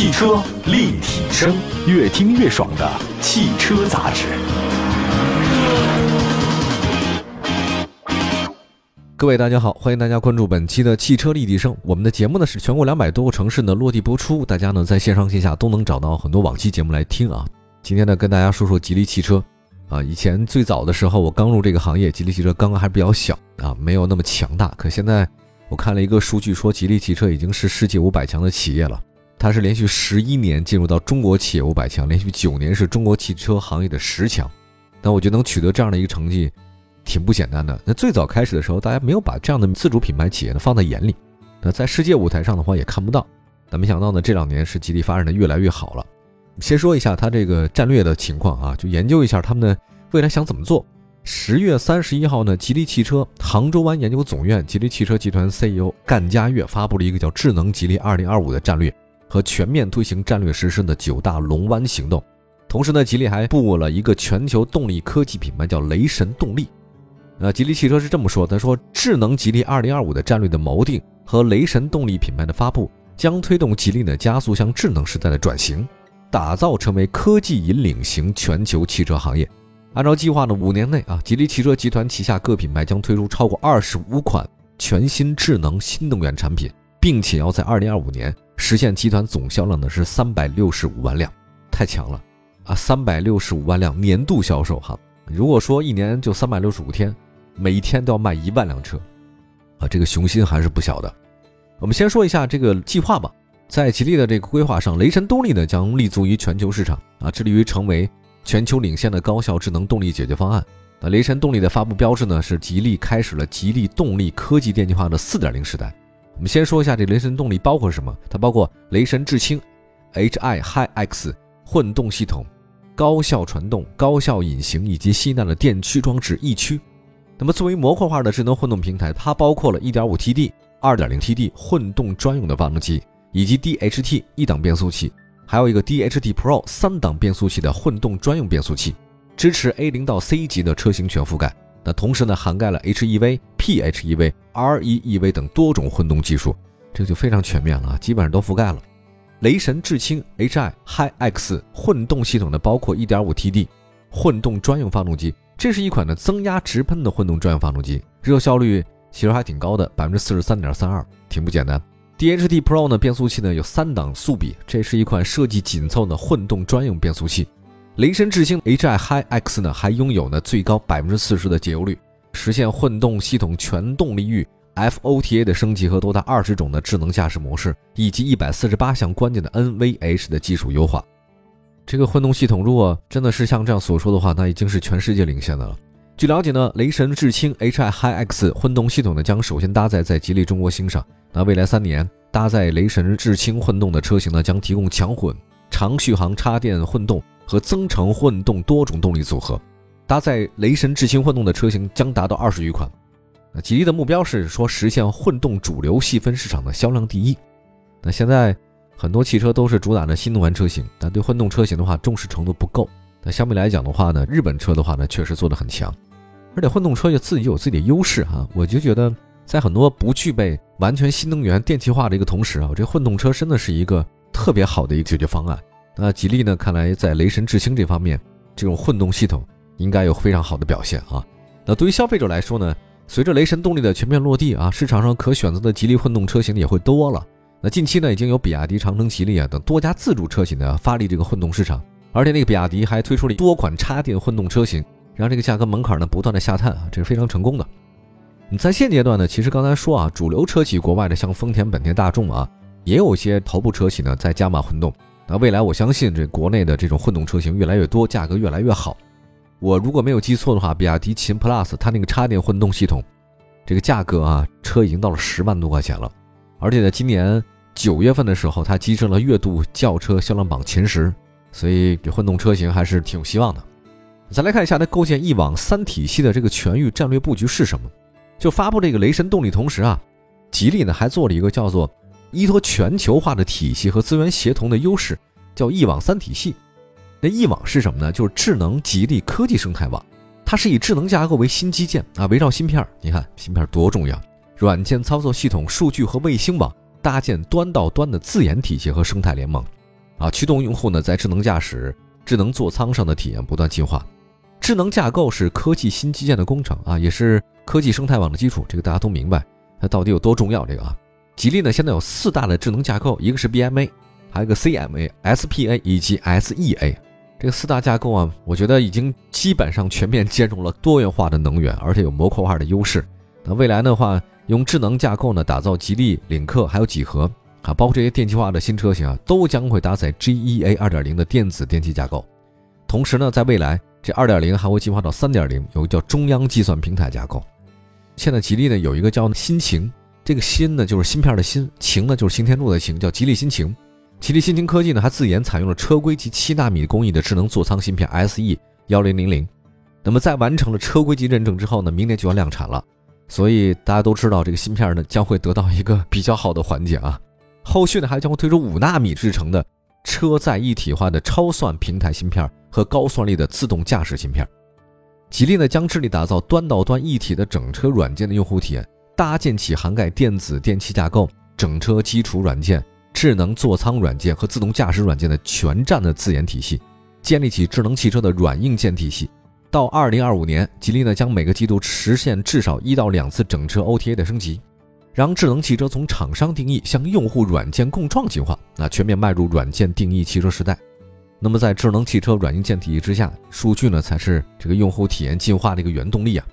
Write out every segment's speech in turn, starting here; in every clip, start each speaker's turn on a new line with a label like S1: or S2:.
S1: 汽车立体声，越听越爽的汽车杂志。
S2: 各位大家好，欢迎大家关注本期的汽车立体声。我们的节目呢是全国两百多个城市呢落地播出，大家呢在线上线下都能找到很多往期节目来听啊。今天呢跟大家说说吉利汽车啊，以前最早的时候我刚入这个行业，吉利汽车刚刚还比较小啊，没有那么强大。可现在我看了一个数据，说吉利汽车已经是世界五百强的企业了。它是连续十一年进入到中国企业五百强，连续九年是中国汽车行业的十强。那我觉得能取得这样的一个成绩，挺不简单的。那最早开始的时候，大家没有把这样的自主品牌企业呢放在眼里。那在世界舞台上的话也看不到。那没想到呢，这两年是吉利发展的越来越好了。先说一下它这个战略的情况啊，就研究一下他们的未来想怎么做。十月三十一号呢，吉利汽车杭州湾研究总院、吉利汽车集团 CEO 干家悦发布了一个叫“智能吉利二零二五”的战略。和全面推行战略实施的九大龙湾行动，同时呢，吉利还布了一个全球动力科技品牌，叫雷神动力。呃，吉利汽车是这么说，他说，智能吉利二零二五的战略的锚定和雷神动力品牌的发布，将推动吉利呢加速向智能时代的转型，打造成为科技引领型全球汽车行业。按照计划呢，五年内啊，吉利汽车集团旗下各品牌将推出超过二十五款全新智能新能源产品，并且要在二零二五年。实现集团总销量呢是三百六十五万辆，太强了啊！三百六十五万辆年度销售哈，如果说一年就三百六十五天，每一天都要卖一万辆车，啊，这个雄心还是不小的。我们先说一下这个计划吧，在吉利的这个规划上，雷神动力呢将立足于全球市场啊，致力于成为全球领先的高效智能动力解决方案。那雷神动力的发布标志呢是吉利开始了吉利动力科技电气化的四点零时代。我们先说一下这雷神动力包括什么？它包括雷神智轻、Hi HiX 混动系统、高效传动、高效隐形以及吸纳的电驱装置 E 驱。那么作为模块化的智能混动平台，它包括了 1.5TD、2.0TD 混动专用的发动机，以及 DHT 一档变速器，还有一个 DHT Pro 三档变速器的混动专用变速器，支持 A 零到 C 级的车型全覆盖。同时呢，涵盖了 HEV、PHEV、REEV 等多种混动技术，这就非常全面了啊，基本上都覆盖了。雷神智轻 HI HiX 混动系统呢，包括 1.5TD 混动专用发动机，这是一款呢增压直喷的混动专用发动机，热效率其实还挺高的，百分之四十三点三二，挺不简单。DHT Pro 呢变速器呢有三档速比，这是一款设计紧凑的混动专用变速器。雷神智轻 HI HiX 呢，还拥有呢最高百分之四十的节油率，实现混动系统全动力域 FOTA 的升级和多达二十种的智能驾驶模式，以及一百四十八项关键的 NVH 的技术优化。这个混动系统如果真的是像这样所说的话，那已经是全世界领先的了。据了解呢，雷神智轻 HI HiX 混动系统呢将首先搭载在吉利中国星上，那未来三年搭载雷神智轻混动的车型呢将提供强混、长续航插电混动。和增程混动多种动力组合，搭载雷神智行混动的车型将达到二十余款。那吉利的目标是说实现混动主流细分市场的销量第一。那现在很多汽车都是主打的新能源车型，但对混动车型的话重视程度不够。那相比来讲的话呢，日本车的话呢确实做得很强，而且混动车也自己有自己的优势哈。我就觉得在很多不具备完全新能源电气化的一个同时啊，这混动车真的是一个特别好的一个解决方案。那吉利呢？看来在雷神智星这方面，这种混动系统应该有非常好的表现啊。那对于消费者来说呢？随着雷神动力的全面落地啊，市场上可选择的吉利混动车型也会多了。那近期呢，已经有比亚迪、长城、吉利啊等多家自主车企呢发力这个混动市场，而且那个比亚迪还推出了多款插电混动车型，让这个价格门槛呢不断的下探啊，这是非常成功的。你在现阶段呢，其实刚才说啊，主流车企国外的像丰田、本田、大众啊，也有些头部车企呢在加码混动。那未来我相信这国内的这种混动车型越来越多，价格越来越好。我如果没有记错的话，比亚迪秦 PLUS 它那个插电混动系统，这个价格啊，车已经到了十万多块钱了。而且呢今年九月份的时候，它跻身了月度轿车销量榜前十，所以这混动车型还是挺有希望的。再来看一下它构建一网三体系的这个全域战略布局是什么？就发布这个雷神动力同时啊，吉利呢还做了一个叫做。依托全球化的体系和资源协同的优势，叫一网三体系。那一网是什么呢？就是智能吉利科技生态网。它是以智能架构为新基建啊，围绕芯片儿，你看芯片多重要，软件操作系统、数据和卫星网，搭建端到端的自研体系和生态联盟。啊，驱动用户呢在智能驾驶、智能座舱上的体验不断进化。智能架构是科技新基建的工程啊，也是科技生态网的基础。这个大家都明白，它到底有多重要？这个啊，吉利呢现在有四大的智能架构，一个是 BMA，还有一个 CMA、SPA 以及 SEA。这四大架构啊，我觉得已经基本上全面兼容了多元化的能源，而且有模块化的优势。那未来的话，用智能架构呢打造吉利领克还有几何啊，包括这些电气化的新车型啊，都将会搭载 GEA 2.0的电子电气架构。同时呢，在未来这2.0还会进化到3.0，有个叫中央计算平台架构。现在吉利呢有一个叫新晴，这个芯呢就是芯片的芯，晴呢就是擎天柱的晴，叫吉利新晴。吉利新晴科技呢，还自研采用了车规级七纳米工艺的智能座舱芯片 SE 幺零零零。那么在完成了车规级认证之后呢，明年就要量产了。所以大家都知道，这个芯片呢将会得到一个比较好的缓解啊。后续呢还将会推出五纳米制成的车载一体化的超算平台芯片和高算力的自动驾驶芯片。吉利呢将致力打造端到端一体的整车软件的用户体验，搭建起涵盖电子电气架构、整车基础软件。智能座舱软件和自动驾驶软件的全站的自研体系，建立起智能汽车的软硬件体系。到二零二五年，吉利呢将每个季度实现至少一到两次整车 OTA 的升级，让智能汽车从厂商定义向用户软件共创进化，那全面迈入软件定义汽车时代。那么在智能汽车软硬件体系之下，数据呢才是这个用户体验进化的一个原动力啊。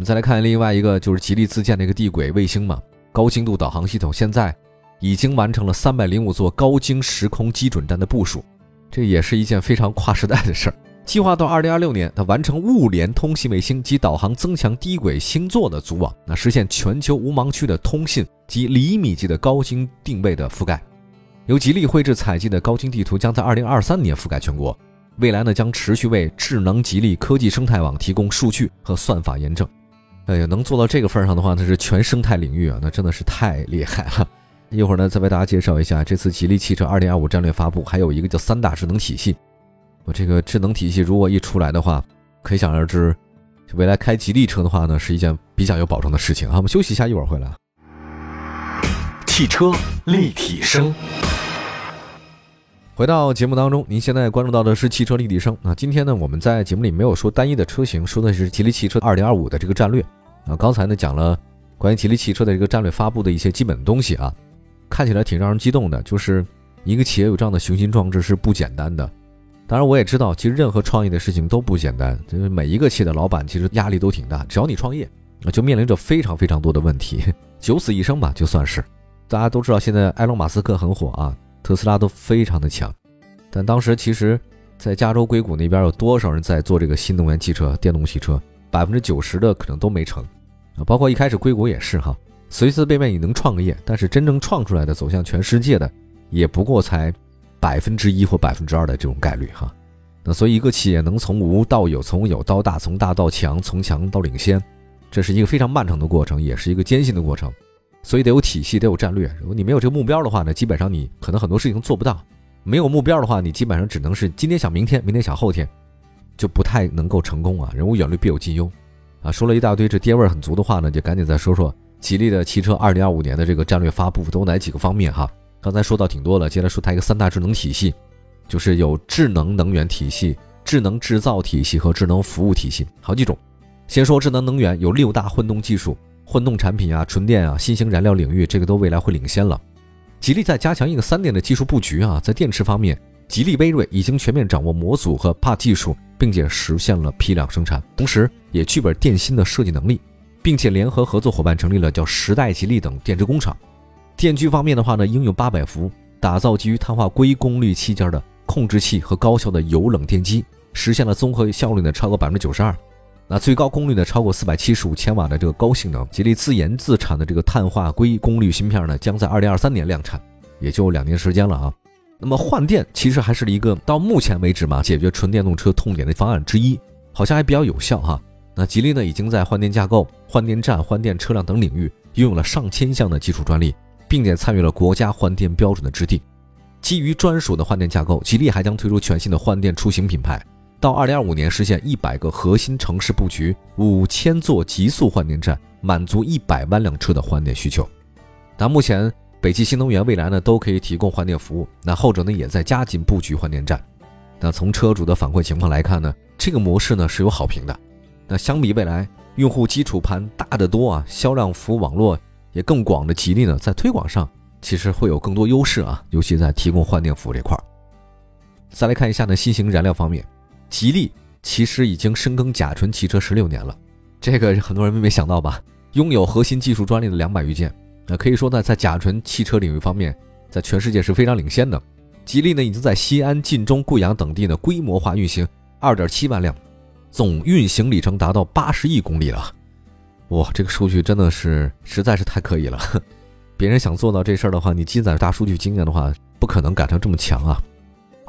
S2: 我们再来看另外一个，就是吉利自建的一个地轨卫星嘛，高精度导航系统，现在。已经完成了三百零五座高精时空基准站的部署，这也是一件非常跨时代的事儿。计划到二零二六年，它完成物联通信卫星及导航增强低轨星座的组网，那实现全球无盲区的通信及厘米级的高精定位的覆盖。由吉利绘制采集的高精地图将在二零二三年覆盖全国。未来呢，将持续为智能吉利科技生态网提供数据和算法验证。哎呀，能做到这个份上的话，那是全生态领域啊，那真的是太厉害了。一会儿呢，再为大家介绍一下这次吉利汽车二零二五战略发布，还有一个叫三大智能体系。我这个智能体系如果一出来的话，可想而知，未来开吉利车的话呢，是一件比较有保障的事情啊。我们休息一下，一会儿回来。
S1: 汽车立体声，
S2: 回到节目当中，您现在关注到的是汽车立体声。那今天呢，我们在节目里没有说单一的车型，说的是吉利汽车二零二五的这个战略啊。刚才呢讲了关于吉利汽车的这个战略发布的一些基本的东西啊。看起来挺让人激动的，就是一个企业有这样的雄心壮志是不简单的。当然，我也知道，其实任何创业的事情都不简单，就是每一个企业的老板其实压力都挺大。只要你创业，就面临着非常非常多的问题，九死一生吧，就算是。大家都知道，现在埃隆·马斯克很火啊，特斯拉都非常的强。但当时其实，在加州硅谷那边有多少人在做这个新能源汽车、电动汽车？百分之九十的可能都没成啊，包括一开始硅谷也是哈。随随便便你能创个业，但是真正创出来的走向全世界的，也不过才百分之一或百分之二的这种概率哈。那所以一个企业能从无到有，从有到大，从大到强，从强到领先，这是一个非常漫长的过程，也是一个艰辛的过程。所以得有体系，得有战略。如果你没有这个目标的话呢，基本上你可能很多事情做不到。没有目标的话，你基本上只能是今天想明天，明天想后天，就不太能够成功啊。人无远虑，必有近忧啊。说了一大堆这爹味儿很足的话呢，就赶紧再说说。吉利的汽车二零二五年的这个战略发布都哪几个方面哈？刚才说到挺多了，接下来说它一个三大智能体系，就是有智能能源体系、智能制造体系和智能服务体系，好几种。先说智能能源，有六大混动技术、混动产品啊、纯电啊、新型燃料领域，这个都未来会领先了。吉利在加强一个三电的技术布局啊，在电池方面，吉利威锐已经全面掌握模组和 PA 技术，并且实现了批量生产，同时也具备电芯的设计能力。并且联合合作伙伴成立了叫时代吉利等电池工厂。电驱方面的话呢，应用八百伏，打造基于碳化硅功率器件的控制器和高效的油冷电机，实现了综合效率呢超过百分之九十二。那最高功率呢超过四百七十五千瓦的这个高性能，吉利自研自产的这个碳化硅功率芯片呢，将在二零二三年量产，也就两年时间了啊。那么换电其实还是一个到目前为止嘛，解决纯电动车痛点的方案之一，好像还比较有效哈。那吉利呢，已经在换电架构、换电站、换电车辆等领域拥有了上千项的技术专利，并且参与了国家换电标准的制定。基于专属的换电架构，吉利还将推出全新的换电出行品牌，到二零二五年实现一百个核心城市布局、五千座极速换电站，满足一百万辆车的换电需求。那目前北汽新能源未来呢都可以提供换电服务，那后者呢也在加紧布局换电站。那从车主的反馈情况来看呢，这个模式呢是有好评的。那相比未来用户基础盘大得多啊，销量服务网络也更广的吉利呢，在推广上其实会有更多优势啊，尤其在提供换电服务这块儿。再来看一下呢，新型燃料方面，吉利其实已经深耕甲醇汽车十六年了，这个很多人没没想到吧？拥有核心技术专利的两百余件，那可以说呢，在甲醇汽车领域方面，在全世界是非常领先的。吉利呢，已经在西安、晋中、贵阳等地呢规模化运行二点七万辆，总运行里程达到八十亿公里了。哇，这个数据真的是实在是太可以了。别人想做到这事儿的话，你积攒大数据经验的话，不可能赶上这么强啊。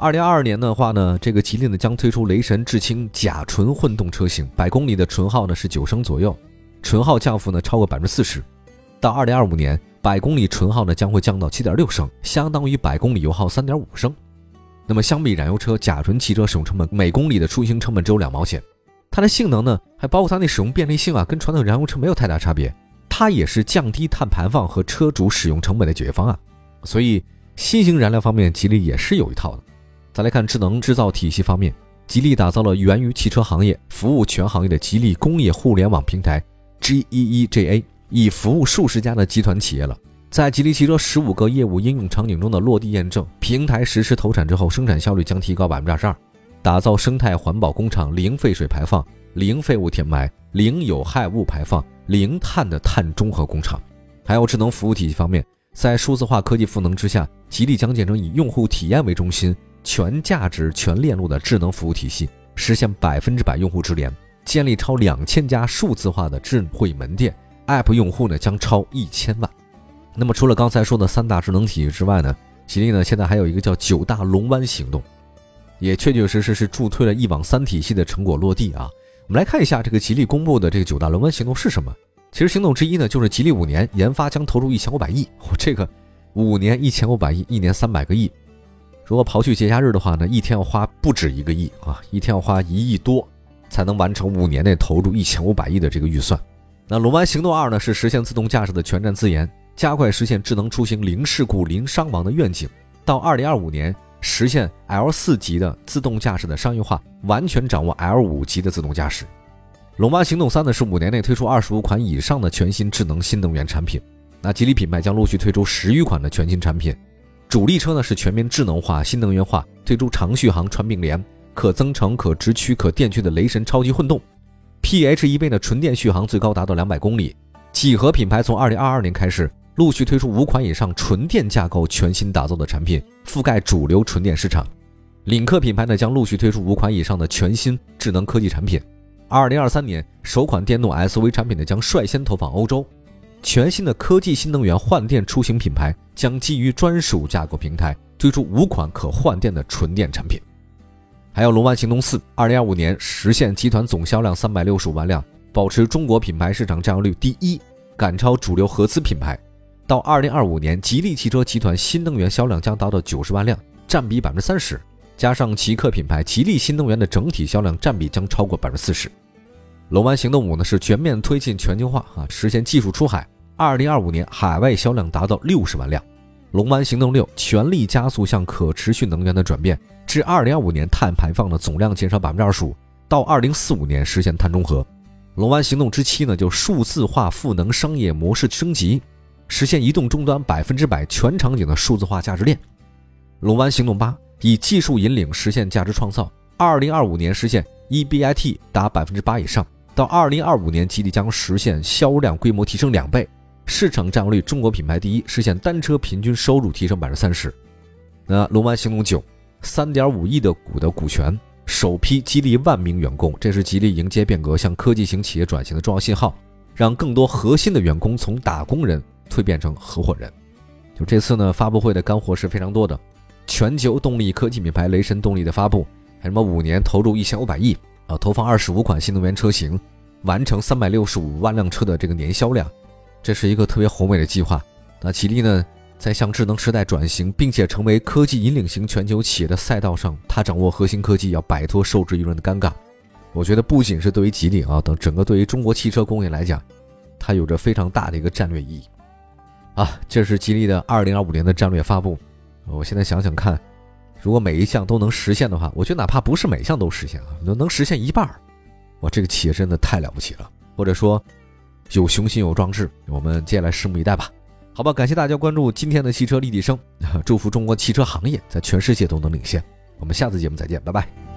S2: 二零二二年的话呢，这个吉利呢将推出雷神智轻甲醇混动车型，百公里的纯耗呢是九升左右，纯耗降幅呢超过百分之四十。到二零二五年，百公里纯耗呢将会降到七点六升，相当于百公里油耗三点五升。那么相比燃油车，甲醇汽车使用成本每公里的出行成本只有两毛钱。它的性能呢，还包括它那使用便利性啊，跟传统燃油车没有太大差别。它也是降低碳排放和车主使用成本的解决方案。所以新型燃料方面，吉利也是有一套的。再来看智能制造体系方面，吉利打造了源于汽车行业、服务全行业的吉利工业互联网平台 GEEJA，已服务数十家的集团企业了。在吉利汽车十五个业务应用场景中的落地验证，平台实施投产之后，生产效率将提高百分之二十二，打造生态环保工厂，零废水排放、零废物填埋、零有害物排放、零碳的碳中和工厂。还有智能服务体系方面，在数字化科技赋能之下，吉利将建成以用户体验为中心。全价值、全链路的智能服务体系，实现百分之百用户直连，建立超两千家数字化的智慧门店，App 用户呢将超一千万。那么除了刚才说的三大智能体系之外呢，吉利呢现在还有一个叫九大龙湾行动，也确确实实是助推了一网三体系的成果落地啊。我们来看一下这个吉利公布的这个九大龙湾行动是什么。其实行动之一呢，就是吉利五年研发将投入一千五百亿，这个五年一千五百亿，一年三百个亿。如果刨去节假日的话呢，一天要花不止一个亿啊，一天要花一亿多，才能完成五年内投入一千五百亿的这个预算。那龙湾行动二呢，是实现自动驾驶的全站自研，加快实现智能出行零事故、零伤亡的愿景。到二零二五年实现 L 四级的自动驾驶的商业化，完全掌握 L 五级的自动驾驶。龙湾行动三呢，是五年内推出二十五款以上的全新智能新能源产品。那吉利品牌将陆续推出十余款的全新产品。主力车呢是全面智能化、新能源化，推出长续航、传并联、可增程、可直驱、可电驱的雷神超级混动，PHEV 的纯电续航最高达到两百公里。几何品牌从二零二二年开始陆续推出五款以上纯电架构全新打造的产品，覆盖主流纯电市场。领克品牌呢将陆续推出五款以上的全新智能科技产品。二零二三年首款电动 SUV 产品呢将率先投放欧洲。全新的科技新能源换电出行品牌将基于专属架构平台推出五款可换电的纯电产品，还有龙湾行动四，二零二五年实现集团总销量三百六十五万辆，保持中国品牌市场占有率第一，赶超主流合资品牌。到二零二五年，吉利汽车集团新能源销量将达到九十万辆，占比百分之三十，加上极客品牌，吉利新能源的整体销量占比将超过百分之四十。龙湾行动五呢是全面推进全球化啊，实现技术出海。二零二五年海外销量达到六十万辆。龙湾行动六全力加速向可持续能源的转变，至二零二五年碳排放的总量减少百分之二十五，到二零四五年实现碳中和。龙湾行动之七呢就数字化赋能商业模式升级，实现移动终端百分之百全场景的数字化价值链。龙湾行动八以技术引领实现价值创造，二零二五年实现 EBIT 达百分之八以上。到二零二五年，吉利将实现销量规模提升两倍，市场占有率中国品牌第一，实现单车平均收入提升百分之三十。那龙湾行动九，三点五亿的股的股权，首批激励万名员工，这是吉利迎接变革、向科技型企业转型的重要信号，让更多核心的员工从打工人蜕变成合伙人。就这次呢，发布会的干货是非常多的，全球动力科技品牌雷神动力的发布，还什么五年投入一千五百亿。啊，投放二十五款新能源车型，完成三百六十五万辆车的这个年销量，这是一个特别宏伟的计划。那吉利呢，在向智能时代转型，并且成为科技引领型全球企业的赛道上，它掌握核心科技，要摆脱受制于人的尴尬。我觉得不仅是对于吉利啊等整个对于中国汽车工业来讲，它有着非常大的一个战略意义。啊，这是吉利的二零二五年的战略发布。我现在想想看，如果每一项都能实现的话，我觉得哪怕不是每项都实现啊，能能实现一半儿，哇，这个企业真的太了不起了。或者说，有雄心有壮志，我们接下来拭目以待吧。好吧，感谢大家关注今天的汽车立体声，祝福中国汽车行业在全世界都能领先。我们下次节目再见，拜拜。